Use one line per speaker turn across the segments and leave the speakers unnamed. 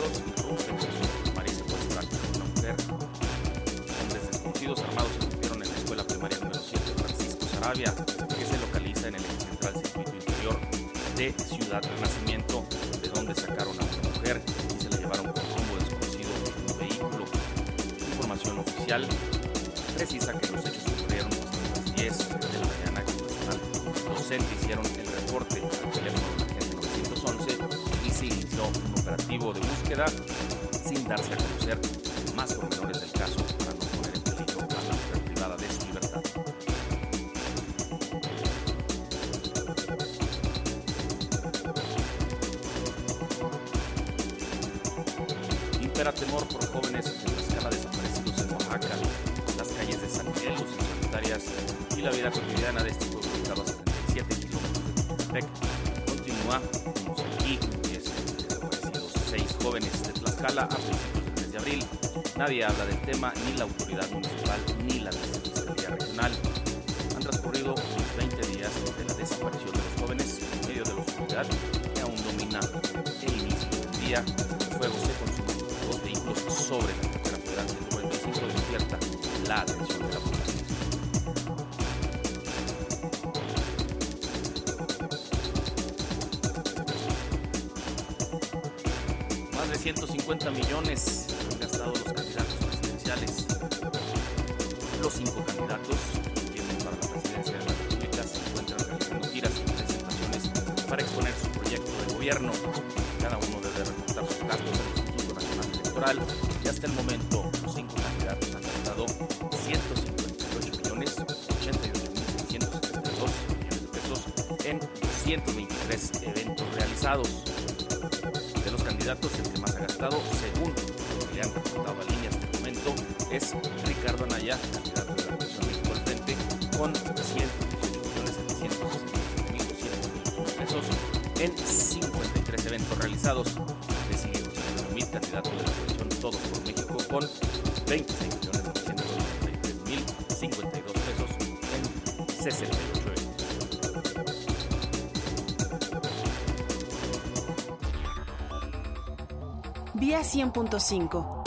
Carlos Rubens. Impera temor por jóvenes en la escala desaparecidos en Oaxaca, las calles de San Miguel, los solitarias y la vida cotidiana de este pueblo ubicado a 77 kilómetros de. Continúa, aquí 10 desaparecidos, 6 jóvenes de Tlaxcala a principios del de abril. Nadie habla del tema, ni la autoridad municipal, ni la Fiscalía Regional. Han transcurrido unos 20 días de la desaparición de los jóvenes en medio de la oscuridad que aún domina el inicio día. Fuego se sobre la carretera federal 145 despierta la atención de la población. Más de 150 millones han gastado los candidatos presidenciales. Los cinco candidatos que tienen para la presidencia de la República se encuentran realizando giras y presentaciones para exponer su proyecto de gobierno. Cada uno debe reportar sus gastos al Instituto Nacional Electoral hasta el momento cinco candidatos han gastado 158 millones 88 mil 672 millones de pesos en 223 eventos realizados. De los candidatos, el que más ha gastado, según lo que le han reportado a línea hasta el momento, es Ricardo Anaya, candidato de la Coalición México al Frente, con 118 millones 765 mil 200 pesos en 53 eventos realizados. Le sigue José Mid, candidato de la coalición Todos con 26 millones 993 mil 52 pesos en 68 eventos.
Vía 100.5.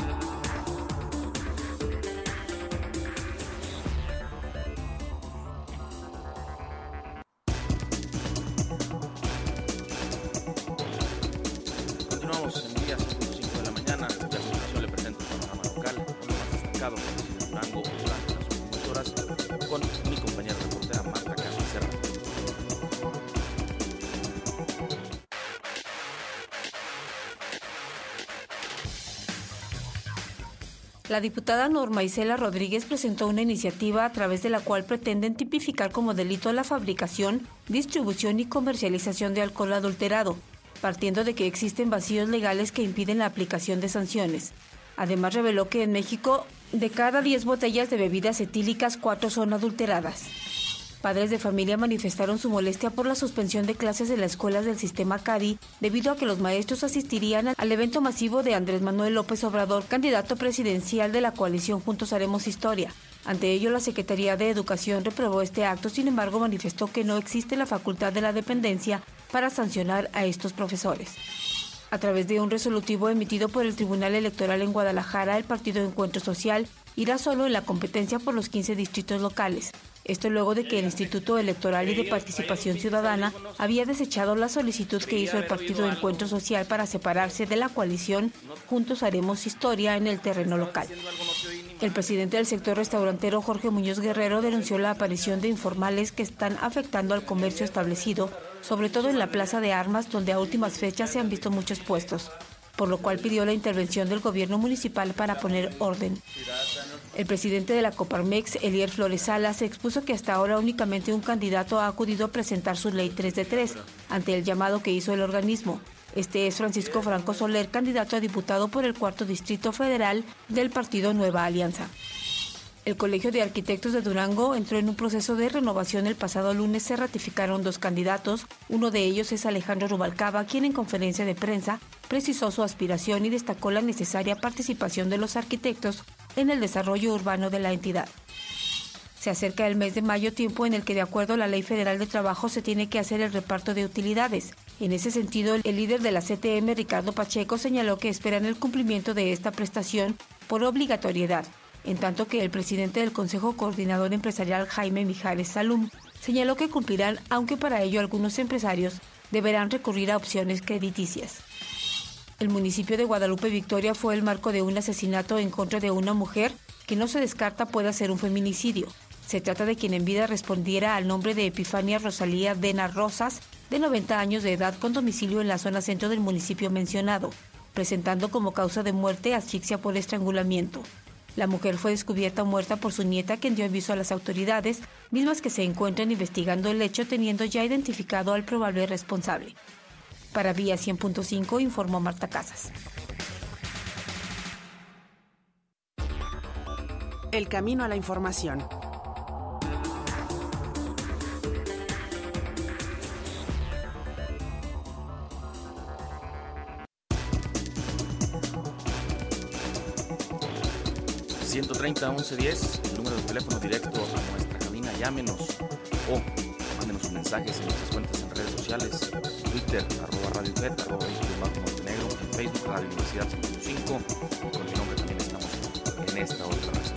La
diputada Norma Isela Rodríguez presentó una iniciativa a través de la cual pretenden tipificar como delito la fabricación, distribución y comercialización de alcohol adulterado, partiendo de que existen vacíos legales que impiden la aplicación de sanciones. Además reveló que en México, de cada 10 botellas de bebidas etílicas, 4 son adulteradas. Padres de familia manifestaron su molestia por la suspensión de clases de las escuelas del sistema CADI debido a que los maestros asistirían al evento masivo de Andrés Manuel López Obrador, candidato presidencial de la coalición Juntos Haremos Historia. Ante ello, la Secretaría de Educación reprobó este acto, sin embargo manifestó que no existe la facultad de la dependencia para sancionar a estos profesores. A través de un resolutivo emitido por el Tribunal Electoral en Guadalajara, el Partido Encuentro Social irá solo en la competencia por los 15 distritos locales. Esto luego de que el Instituto Electoral y de Participación Ciudadana había desechado la solicitud que hizo el Partido Encuentro Social para separarse de la coalición Juntos Haremos Historia en el terreno local. El presidente del sector restaurantero Jorge Muñoz Guerrero denunció la aparición de informales que están afectando al comercio establecido, sobre todo en la Plaza de Armas, donde a últimas fechas se han visto muchos puestos por lo cual pidió la intervención del gobierno municipal para poner orden. El presidente de la Coparmex, Elier Flores Salas, expuso que hasta ahora únicamente un candidato ha acudido a presentar su ley 3 de 3 ante el llamado que hizo el organismo. Este es Francisco Franco Soler, candidato a diputado por el cuarto distrito federal del partido Nueva Alianza. El Colegio de Arquitectos de Durango entró en un proceso de renovación. El pasado lunes se ratificaron dos candidatos. Uno de ellos es Alejandro Rubalcaba, quien en conferencia de prensa precisó su aspiración y destacó la necesaria participación de los arquitectos en el desarrollo urbano de la entidad. Se acerca el mes de mayo, tiempo en el que de acuerdo a la Ley Federal de Trabajo se tiene que hacer el reparto de utilidades. En ese sentido, el líder de la CTM, Ricardo Pacheco, señaló que esperan el cumplimiento de esta prestación por obligatoriedad en tanto que el presidente del Consejo Coordinador Empresarial Jaime Mijares Salum señaló que cumplirán, aunque para ello algunos empresarios deberán recurrir a opciones crediticias. El municipio de Guadalupe Victoria fue el marco de un asesinato en contra de una mujer que no se descarta pueda ser un feminicidio. Se trata de quien en vida respondiera al nombre de Epifania Rosalía Dena Rosas, de 90 años de edad con domicilio en la zona centro del municipio mencionado, presentando como causa de muerte asfixia por estrangulamiento. La mujer fue descubierta muerta por su nieta, quien dio aviso a las autoridades, mismas que se encuentran investigando el hecho teniendo ya identificado al probable responsable. Para Vía 100.5 informó Marta Casas.
El camino a la información.
130 1110, el número de teléfono directo a nuestra cabina, llámenos o mándenos sus mensajes en nuestras cuentas en sociales, Twitter, arroba Radio Fet, arroba Montenegro, en Facebook, Radio Universidad 55, y con mi nombre también estamos en esta otra red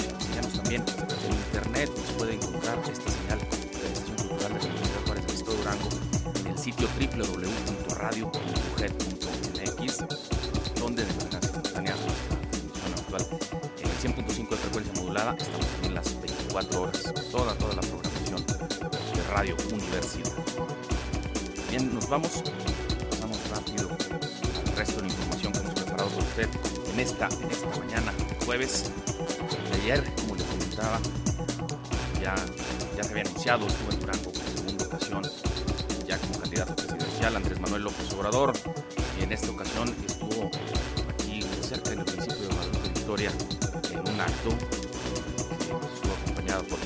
también en internet, nos puede encontrar esta señal de la Estación Cultural de la Universidad Juárez Cristo Durango en el sitio www.radio.mujer.mx, donde de manera simultánea transmisión actual de frecuencia modulada. Estamos en las 24 horas, toda, toda la programación de Radio Universidad. Bien, nos vamos, vamos rápido al resto de la información que hemos preparado para usted en esta, en mañana, jueves. Ayer, como les comentaba, ya, ya se había anunciado, estuvo en Durango por segunda ocasión, ya como candidato presidencial Andrés Manuel López Obrador, y en esta ocasión estuvo aquí cerca del municipio de Guadalupe Victoria un acto estuvo acompañado por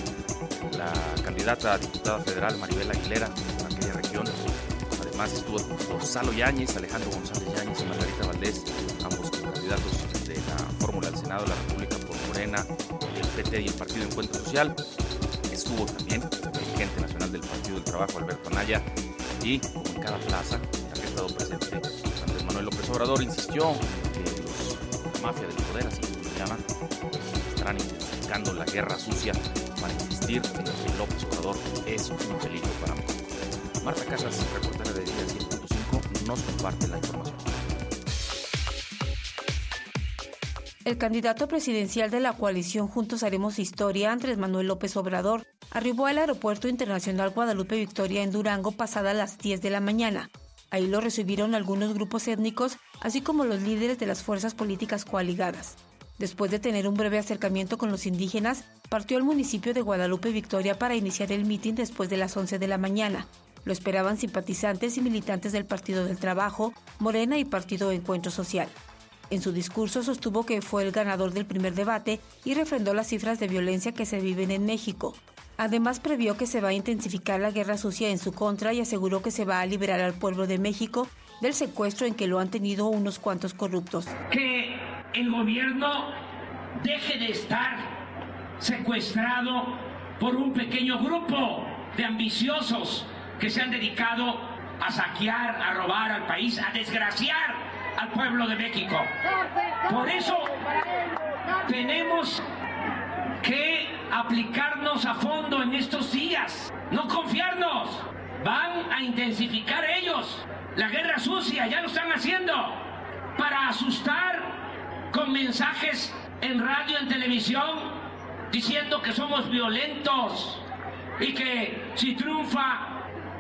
la candidata a diputada federal Maribel Aguilera en. Además estuvo Gonzalo Yáñez, Alejandro González Yáñez y Margarita Valdés, ambos candidatos de la fórmula del Senado de la República por Morena, el PT y el Partido Encuentro Social. Estuvo también el dirigente nacional del Partido del Trabajo, Alberto Anaya, y en cada plaza, ha estado presente Andrés Manuel López Obrador, insistió que los, la mafia del poder, así como lo llaman, estarán intensificando la guerra sucia para insistir en que López Obrador es un peligro para México. Marta Casas, de Día 100.5, nos comparte la información.
El candidato presidencial de la coalición Juntos Haremos Historia, Andrés Manuel López Obrador, arribó al Aeropuerto Internacional Guadalupe Victoria en Durango pasada las 10 de la mañana. Ahí lo recibieron algunos grupos étnicos, así como los líderes de las fuerzas políticas coaligadas. Después de tener un breve acercamiento con los indígenas, partió al municipio de Guadalupe Victoria para iniciar el mitin después de las 11 de la mañana. Lo esperaban simpatizantes y militantes del Partido del Trabajo, Morena y Partido Encuentro Social. En su discurso sostuvo que fue el ganador del primer debate y refrendó las cifras de violencia que se viven en México. Además previó que se va a intensificar la guerra sucia en su contra y aseguró que se va a liberar al pueblo de México del secuestro en que lo han tenido unos cuantos corruptos
el gobierno deje de estar secuestrado por un pequeño grupo de ambiciosos que se han dedicado a saquear, a robar al país, a desgraciar al pueblo de México. Por eso tenemos que aplicarnos a fondo en estos días, no confiarnos. Van a intensificar ellos la guerra sucia, ya lo están haciendo, para asustar con mensajes en radio, en televisión, diciendo que somos violentos y que si triunfa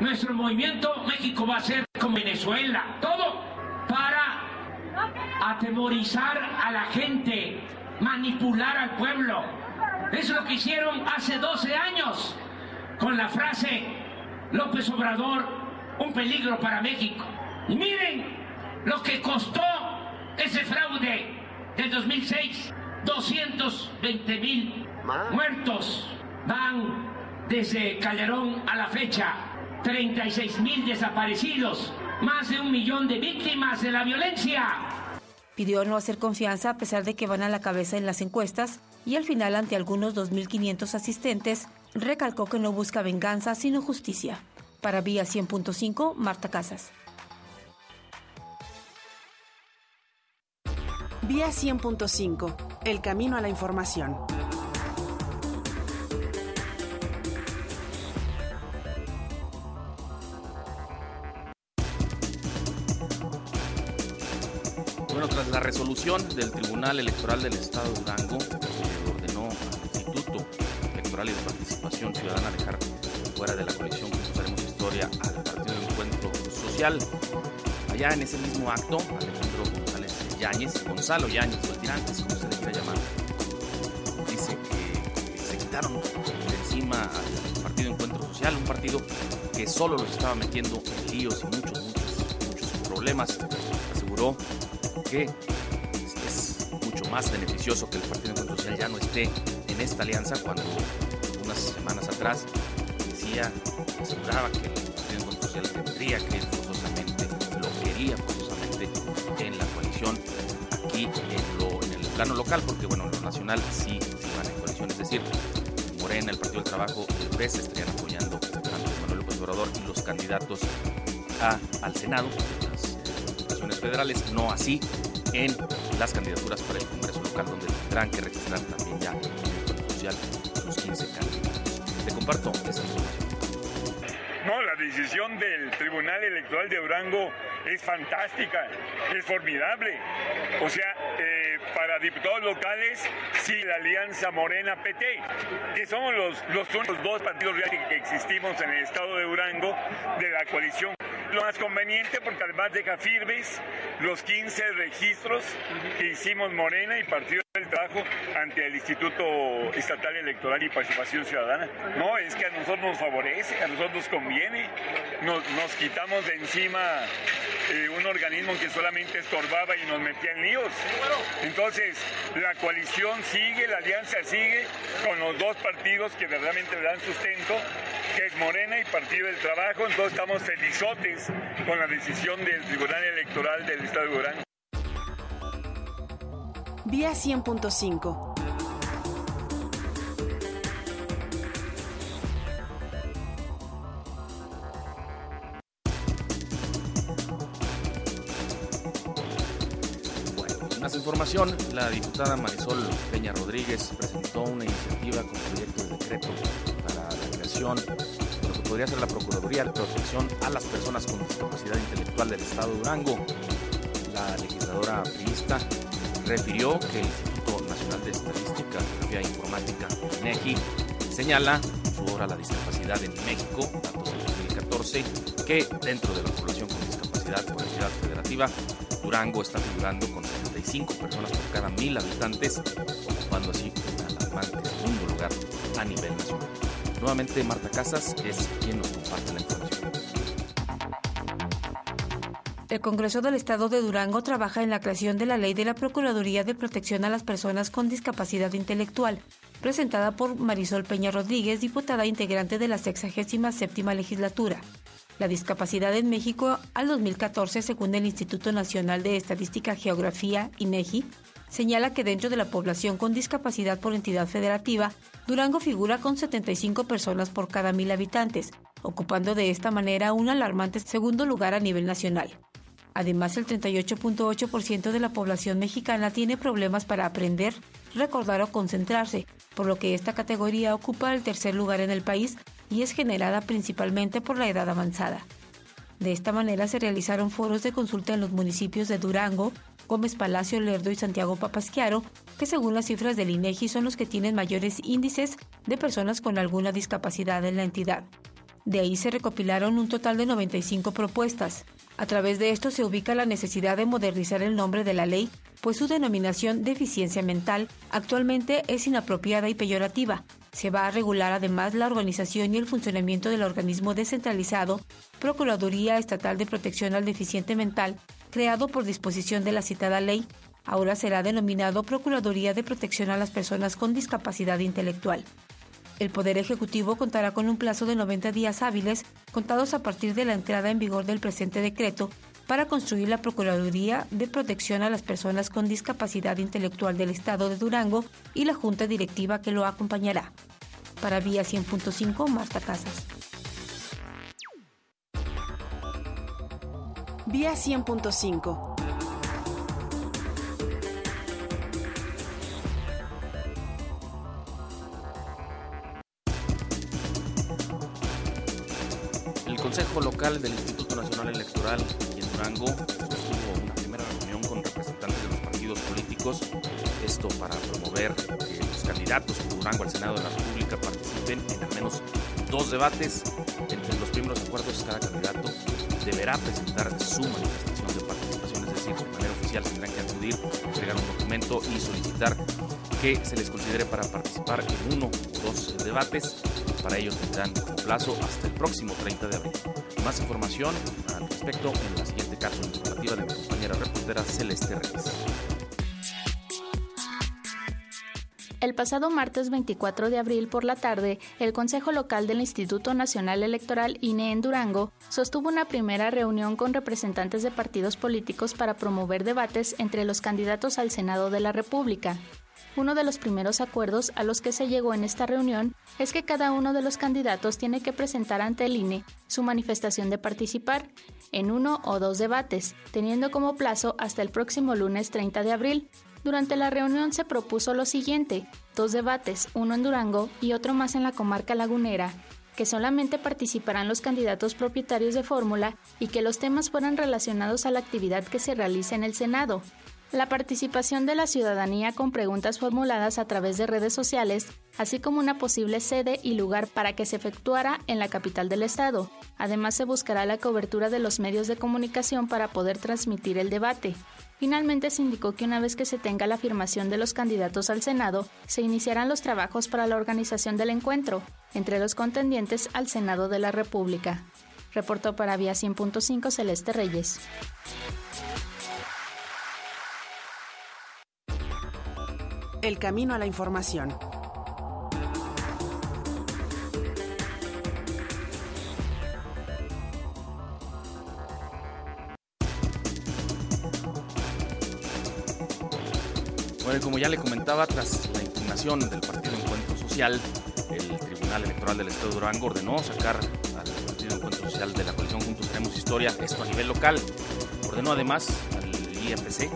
nuestro movimiento, México va a ser como Venezuela. Todo para atemorizar a la gente, manipular al pueblo. Eso es lo que hicieron hace 12 años con la frase López Obrador, un peligro para México. Y miren lo que costó ese fraude del 2006, 220 mil muertos. Van desde Calderón a la fecha, 36 mil desaparecidos, más de un millón de víctimas de la violencia.
Pidió no hacer confianza a pesar de que van a la cabeza en las encuestas y al final ante algunos 2.500 asistentes recalcó que no busca venganza sino justicia. Para Vía 100.5, Marta Casas.
Vía 100.5, el camino a la información.
Resolución del Tribunal Electoral del Estado de Durango, ordenó al Instituto Electoral y de Participación Ciudadana dejar fuera de la coalición Conquistaremos Historia al Partido de Encuentro Social. Allá en ese mismo acto, Alejandro González Yáñez, Gonzalo Yáñez, o el tirantes, se le dice que se quitaron de encima al Partido Encuentro Social, un partido que solo los estaba metiendo en líos y muchos, muchos, muchos problemas. Aseguró que más beneficioso que el Partido Social ya no esté en esta alianza cuando unas semanas atrás decía, aseguraba que el Partido Social tendría que ir forzosamente, lo quería forzosamente en la coalición aquí en, lo, en el plano local, porque bueno, en lo nacional sí, sí van en coalición, es decir, Morena, el Partido del Trabajo, el PES estarían apoyando a Manuel López Obrador y los candidatos a, al Senado, las federales, no así en las candidaturas para el Congreso local, donde tendrán que registrar también ya el Social sus 15 candidatos. Te comparto esta.
No, la decisión del Tribunal Electoral de Durango es fantástica, es formidable. O sea, eh, para diputados locales, sí, la alianza Morena-PT, que somos los, los únicos dos partidos reales que existimos en el estado de Durango de la coalición lo más conveniente porque además deja firmes los 15 registros que hicimos Morena y Partido del Trabajo ante el Instituto Estatal Electoral y Participación Ciudadana. No, es que a nosotros nos favorece, a nosotros nos conviene. Nos, nos quitamos de encima eh, un organismo que solamente estorbaba y nos metía en líos. Entonces, la coalición sigue, la alianza sigue con los dos partidos que verdaderamente le dan sustento, que es Morena y Partido del Trabajo. Entonces, estamos felizotes con la decisión del Tribunal Electoral del Estado de Durango.
Vía 100.5.
Bueno, más información. La diputada Marisol Peña Rodríguez presentó una iniciativa con proyecto de decreto para la creación lo que podría ser la Procuraduría de Protección a las Personas con Discapacidad Intelectual del Estado de Durango. La legisladora priista refirió que el Instituto Nacional de Estadística, Geografía e Informática, INEGI, señala obra La discapacidad en México, datos del 2014, que dentro de la población con discapacidad por entidad federativa, Durango está figurando con 75 personas por cada mil habitantes, ocupando así un alarmante segundo lugar a nivel nacional. Nuevamente Marta Casas es quien nos comparte la información.
El Congreso del Estado de Durango trabaja en la creación de la ley de la Procuraduría de Protección a las Personas con Discapacidad Intelectual, presentada por Marisol Peña Rodríguez, diputada integrante de la 67 legislatura. La discapacidad en México al 2014, según el Instituto Nacional de Estadística Geografía, INEGI, señala que dentro de la población con discapacidad por entidad federativa, Durango figura con 75 personas por cada mil habitantes, ocupando de esta manera un alarmante segundo lugar a nivel nacional. Además, el 38.8% de la población mexicana tiene problemas para aprender recordar o concentrarse, por lo que esta categoría ocupa el tercer lugar en el país y es generada principalmente por la edad avanzada. De esta manera se realizaron foros de consulta en los municipios de Durango, Gómez Palacio, Lerdo y Santiago Papasquiaro, que según las cifras del INEGI son los que tienen mayores índices de personas con alguna discapacidad en la entidad. De ahí se recopilaron un total de 95 propuestas. A través de esto se ubica la necesidad de modernizar el nombre de la ley, pues su denominación deficiencia mental actualmente es inapropiada y peyorativa. Se va a regular además la organización y el funcionamiento del organismo descentralizado Procuraduría Estatal de Protección al Deficiente Mental, creado por disposición de la citada ley. Ahora será denominado Procuraduría de Protección a las Personas con Discapacidad Intelectual. El Poder Ejecutivo contará con un plazo de 90 días hábiles, contados a partir de la entrada en vigor del presente decreto, para construir la Procuraduría de Protección a las Personas con Discapacidad Intelectual del Estado de Durango y la Junta Directiva que lo acompañará. Para Vía 100.5, Marta Casas.
Vía 100.5
Local del Instituto Nacional Electoral y en Durango sostuvo una primera reunión con representantes de los partidos políticos, esto para promover que los candidatos por Durango al Senado de la República participen en al menos dos debates. Entre los primeros acuerdos, cada candidato deberá presentar su manifestación de participación, es decir, de manera oficial tendrán que acudir, entregar un documento y solicitar que se les considere para participar en uno o dos debates. Para ello tendrán como plazo hasta el próximo 30 de abril. Más información al respecto en la siguiente cápsula informativa de mi compañera reportera Celeste Reyes.
El pasado martes 24 de abril por la tarde, el Consejo Local del Instituto Nacional Electoral INE en Durango sostuvo una primera reunión con representantes de partidos políticos para promover debates entre los candidatos al Senado de la República. Uno de los primeros acuerdos a los que se llegó en esta reunión es que cada uno de los candidatos tiene que presentar ante el INE su manifestación de participar en uno o dos debates, teniendo como plazo hasta el próximo lunes 30 de abril. Durante la reunión se propuso lo siguiente, dos debates, uno en Durango y otro más en la comarca lagunera, que solamente participarán los candidatos propietarios de fórmula y que los temas fueran relacionados a la actividad que se realiza en el Senado, la participación de la ciudadanía con preguntas formuladas a través de redes sociales, así como una posible sede y lugar para que se efectuara en la capital del estado. Además, se buscará la cobertura de los medios de comunicación para poder transmitir el debate. Finalmente se indicó que una vez que se tenga la afirmación de los candidatos al Senado, se iniciarán los trabajos para la organización del encuentro entre los contendientes al Senado de la República. Reportó para Vía 100.5 Celeste Reyes.
El camino a la información.
Bueno, como ya le comentaba, tras la impugnación del Partido Encuentro Social, el Tribunal Electoral del Estado de Durango ordenó sacar al Partido Encuentro Social de la coalición Juntos Tenemos Historia, esto a nivel local. Ordenó además al IFC,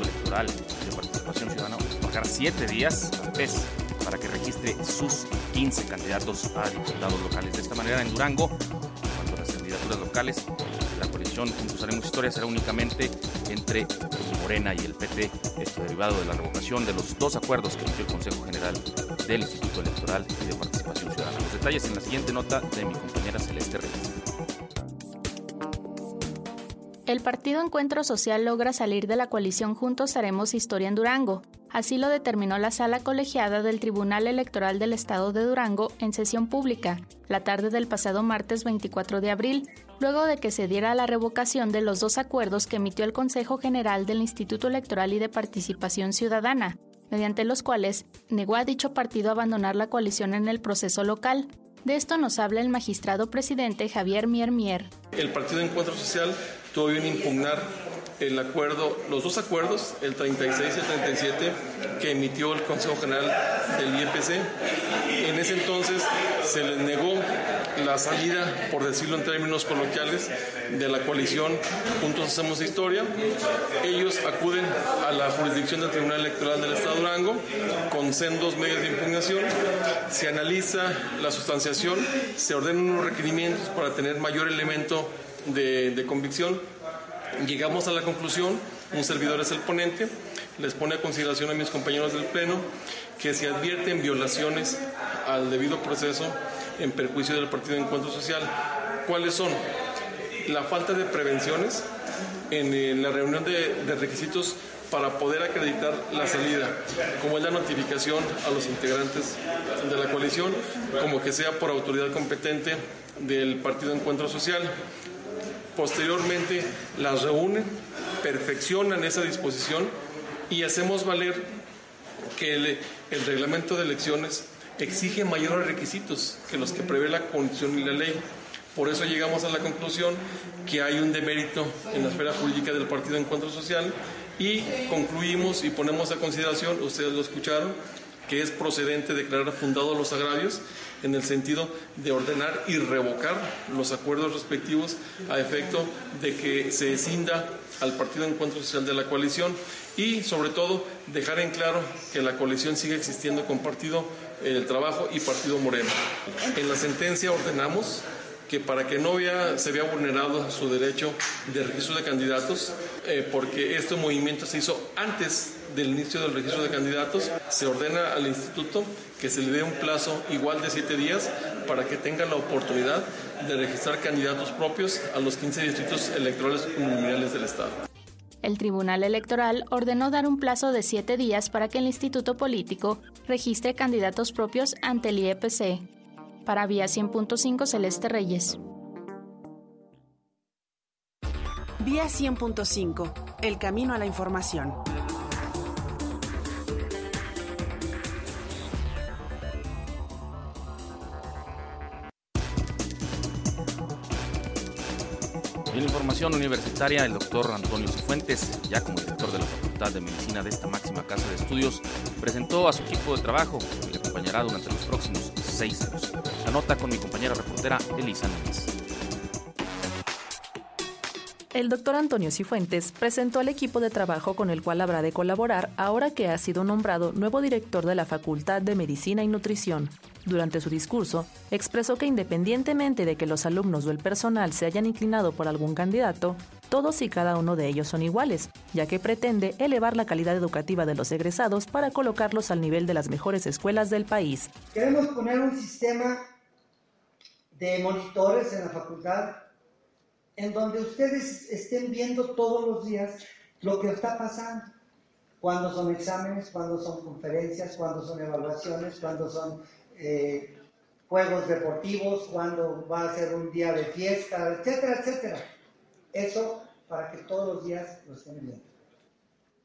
Electoral de Participación Siete días al PES para que registre sus 15 candidatos a diputados locales. De esta manera, en Durango, cuando las candidaturas locales, la coalición Juntos Haremos Historia será únicamente entre Morena y el PT, esto derivado de la revocación de los dos acuerdos que emitió el Consejo General del Instituto Electoral y de Participación Ciudadana. Los detalles en la siguiente nota de mi compañera Celeste Reyes.
El Partido Encuentro Social logra salir de la coalición Juntos Haremos Historia en Durango. Así lo determinó la sala colegiada del Tribunal Electoral del Estado de Durango en sesión pública, la tarde del pasado martes 24 de abril, luego de que se diera la revocación de los dos acuerdos que emitió el Consejo General del Instituto Electoral y de Participación Ciudadana, mediante los cuales negó a dicho partido abandonar la coalición en el proceso local. De esto nos habla el magistrado presidente Javier Mier Mier.
El Partido Encuentro Social tuvo bien impugnar el acuerdo, los dos acuerdos, el 36 y el 37, que emitió el Consejo General del IEPC. En ese entonces se les negó la salida, por decirlo en términos coloquiales, de la coalición Juntos Hacemos Historia. Ellos acuden a la jurisdicción del Tribunal Electoral del Estado de Durango con sendos medios de impugnación. Se analiza la sustanciación, se ordenan unos requerimientos para tener mayor elemento de, de convicción. Llegamos a la conclusión, un servidor es el ponente, les pone a consideración a mis compañeros del Pleno que se advierten violaciones al debido proceso en perjuicio del Partido de Encuentro Social. ¿Cuáles son? La falta de prevenciones en, la reunión de, de requisitos para poder acreditar la salida, como es la notificación a los integrantes de la coalición, como que sea por autoridad competente del Partido Encuentro Social. Posteriormente las reúnen, perfeccionan esa disposición y hacemos valer que el, reglamento de elecciones exige mayores requisitos que los que prevé la constitución y la ley. Por eso llegamos a la conclusión que hay un demérito en la esfera jurídica del Partido Encuentro Social y concluimos y ponemos a consideración, ustedes lo escucharon, que es procedente declarar fundados los agravios en el sentido de ordenar y revocar los acuerdos respectivos a efecto de que se escinda al Partido Encuentro Social de la coalición y sobre todo dejar en claro que la coalición sigue existiendo con Partido el Trabajo y Partido Moreno. En la sentencia ordenamos que para que no se vea vulnerado su derecho de registro de candidatos, eh, porque este movimiento se hizo antes del inicio del registro de candidatos, se ordena al instituto que se le dé un plazo igual de siete días para que tenga la oportunidad de registrar candidatos propios a los 15 distritos electorales uninominales del Estado.
El Tribunal Electoral ordenó dar un plazo de siete días para que el Instituto Político registre candidatos propios ante el IEPC. Para Vía 100.5 Celeste Reyes.
Vía 100.5, el camino a la información.
En información universitaria, el doctor Antonio Cifuentes, ya como director de la Facultad de Medicina de esta máxima casa de estudios, presentó a su equipo de trabajo que le acompañará durante los próximos seis años. La nota con mi compañera reportera Elisa Núñez.
El doctor Antonio Cifuentes presentó al equipo de trabajo con el cual habrá de colaborar ahora que ha sido nombrado nuevo director de la Facultad de Medicina y Nutrición. Durante su discurso, expresó que independientemente de que los alumnos o el personal se hayan inclinado por algún candidato, todos y cada uno de ellos son iguales, ya que pretende elevar la calidad educativa de los egresados para colocarlos al nivel de las mejores escuelas del país.
Queremos poner un sistema de monitores en la facultad en donde ustedes estén viendo todos los días lo que está pasando. Cuando son exámenes, cuando son conferencias, cuando son evaluaciones, cuando son eh, juegos deportivos, cuando va a ser un día de fiesta, etcétera, etcétera. Eso para que todos los días lo estén viendo.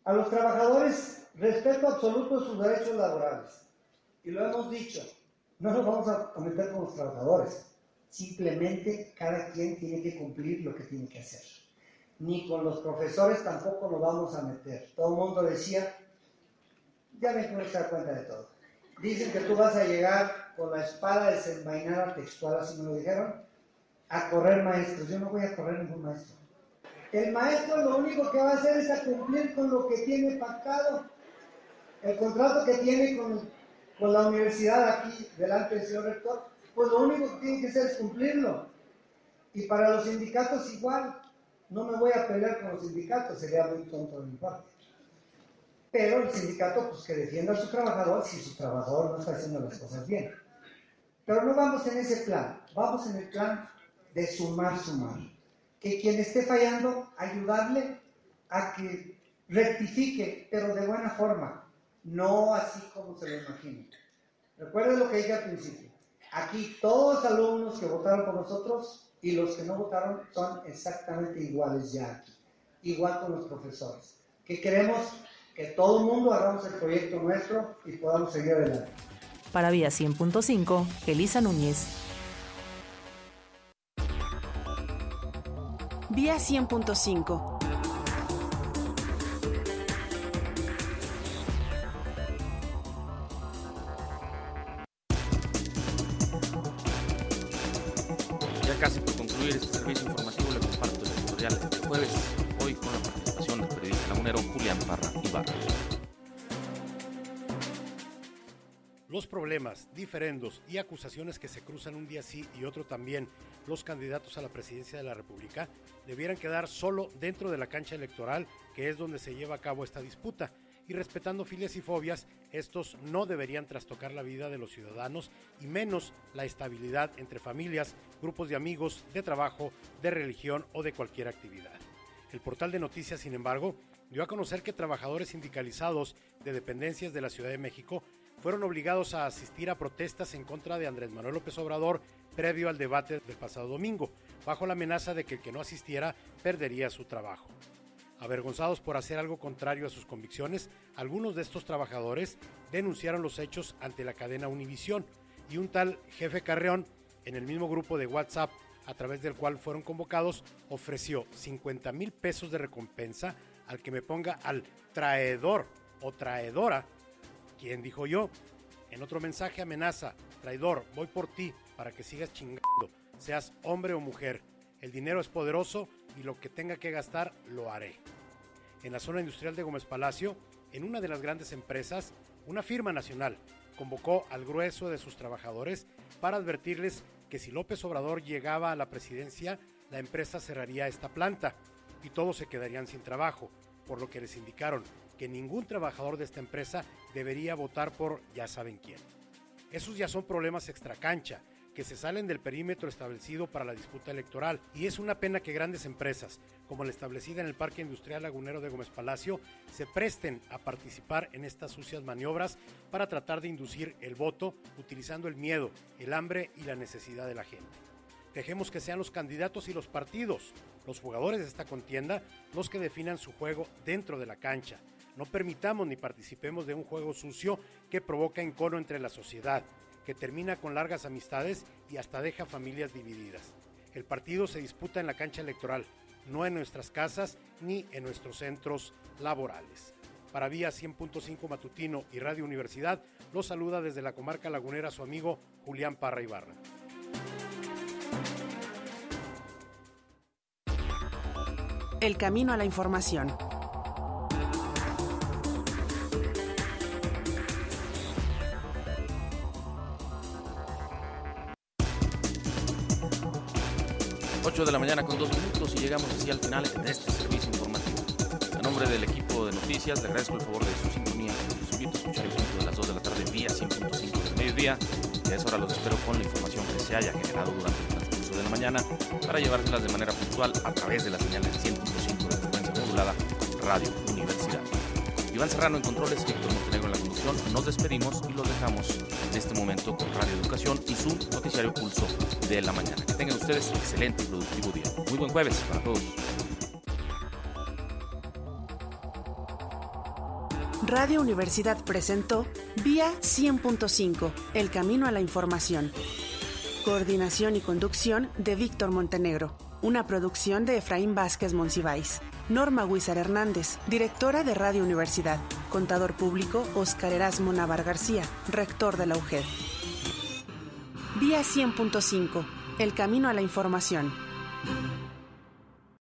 A los trabajadores, respeto absoluto de sus derechos laborales. Y lo hemos dicho, no nos vamos a meter con los trabajadores. Simplemente cada quien tiene que cumplir lo que tiene que hacer. Ni con los profesores tampoco nos vamos a meter. Todo el mundo decía, ya ven que no se da cuenta de todo. Dicen que tú vas a llegar con la espada desenvainada textual, así me lo dijeron, a correr maestros. Yo no voy a correr ningún maestro. El maestro lo único que va a hacer es a cumplir con lo que tiene pactado. El contrato que tiene con, con la universidad aquí delante del señor rector, pues lo único que tiene que hacer es cumplirlo. Y para los sindicatos igual. No me voy a pelear con los sindicatos, sería muy tonto de mi parte pero el sindicato pues que defienda a su trabajador si su trabajador no está haciendo las cosas bien. Pero no vamos en ese plan, vamos en el plan de sumar, sumar. Que quien esté fallando, ayudarle a que rectifique, pero de buena forma, no así como se lo imagina. Recuerden lo que dije al principio. Aquí todos los alumnos que votaron por nosotros y los que no votaron son exactamente iguales ya aquí. Igual con los profesores. Que queremos que todo el mundo hagamos el proyecto nuestro y podamos seguir adelante.
Para Vía 100.5, Elisa Núñez.
Vía 100.5.
Diferendos y acusaciones que se cruzan un día sí y otro también los candidatos a la presidencia de la República debieran quedar solo dentro de la cancha electoral, que es donde se lleva a cabo esta disputa. Y respetando filias y fobias, estos no deberían trastocar la vida de los ciudadanos y menos la estabilidad entre familias, grupos de amigos, de trabajo, de religión o de cualquier actividad. El portal de noticias, sin embargo, dio a conocer que trabajadores sindicalizados de dependencias de la Ciudad de México fueron obligados a asistir a protestas en contra de Andrés Manuel López Obrador previo al debate del pasado domingo, bajo la amenaza de que el que no asistiera perdería su trabajo. Avergonzados por hacer algo contrario a sus convicciones, algunos de estos trabajadores denunciaron los hechos ante la cadena Univisión y un tal jefe Carreón, en el mismo grupo de WhatsApp a través del cual fueron convocados, ofreció 50 mil pesos de recompensa al que me ponga al traidor o traidora. ¿Quién dijo yo? En otro mensaje amenaza, traidor, voy por ti para que sigas chingando, seas hombre o mujer. El dinero es poderoso y lo que tenga que gastar lo haré. En la zona industrial de Gómez Palacio, en una de las grandes empresas, una firma nacional convocó al grueso de sus trabajadores para advertirles que si López Obrador llegaba a la presidencia, la empresa cerraría esta planta y todos se quedarían sin trabajo, por lo que les indicaron que ningún trabajador de esta empresa debería votar por ya saben quién. Esos ya son problemas extracancha que se salen del perímetro establecido para la disputa electoral y es una pena que grandes empresas, como la establecida en el Parque Industrial Lagunero de Gómez Palacio, se presten a participar en estas sucias maniobras para tratar de inducir el voto utilizando el miedo, el hambre y la necesidad de la gente. Dejemos que sean los candidatos y los partidos, los jugadores de esta contienda, los que definan su juego dentro de la cancha. No permitamos ni participemos de un juego sucio que provoca encono entre la sociedad, que termina con largas amistades y hasta deja familias divididas. El partido se disputa en la cancha electoral, no en nuestras casas ni en nuestros centros laborales. Para Vía 100.5 Matutino y Radio Universidad, los saluda desde la comarca lagunera su amigo Julián Parra Ibarra.
El camino a la información.
8 de la mañana con dos minutos y llegamos así al final de este servicio informativo. A nombre del equipo de noticias, le agradezco el favor de su sintonía. Los invito a escuchar el punto de las 2 de la tarde, vía 100.5 del mediodía. Y a esa hora los espero con la información que se haya generado durante el transcurso de la mañana para llevárselas de manera puntual a través de la señal del 100.5 de frecuencia modulada Radio Universidad. Iván Serrano en controles, Víctor Montenegro en la Nos despedimos y los dejamos en este momento con Radio Educación y su noticiario Pulso de la mañana. Que tengan ustedes excelente y productivo día. Muy buen jueves para todos.
Radio Universidad presentó Vía 100.5, El Camino a la Información. Coordinación y conducción de Víctor Montenegro. Una producción de Efraín Vázquez Monsiváis. Norma Huizar Hernández, directora de Radio Universidad. Contador público Óscar Erasmo Navar García, rector de la UGED. Vía 100.5, El Camino a la Información.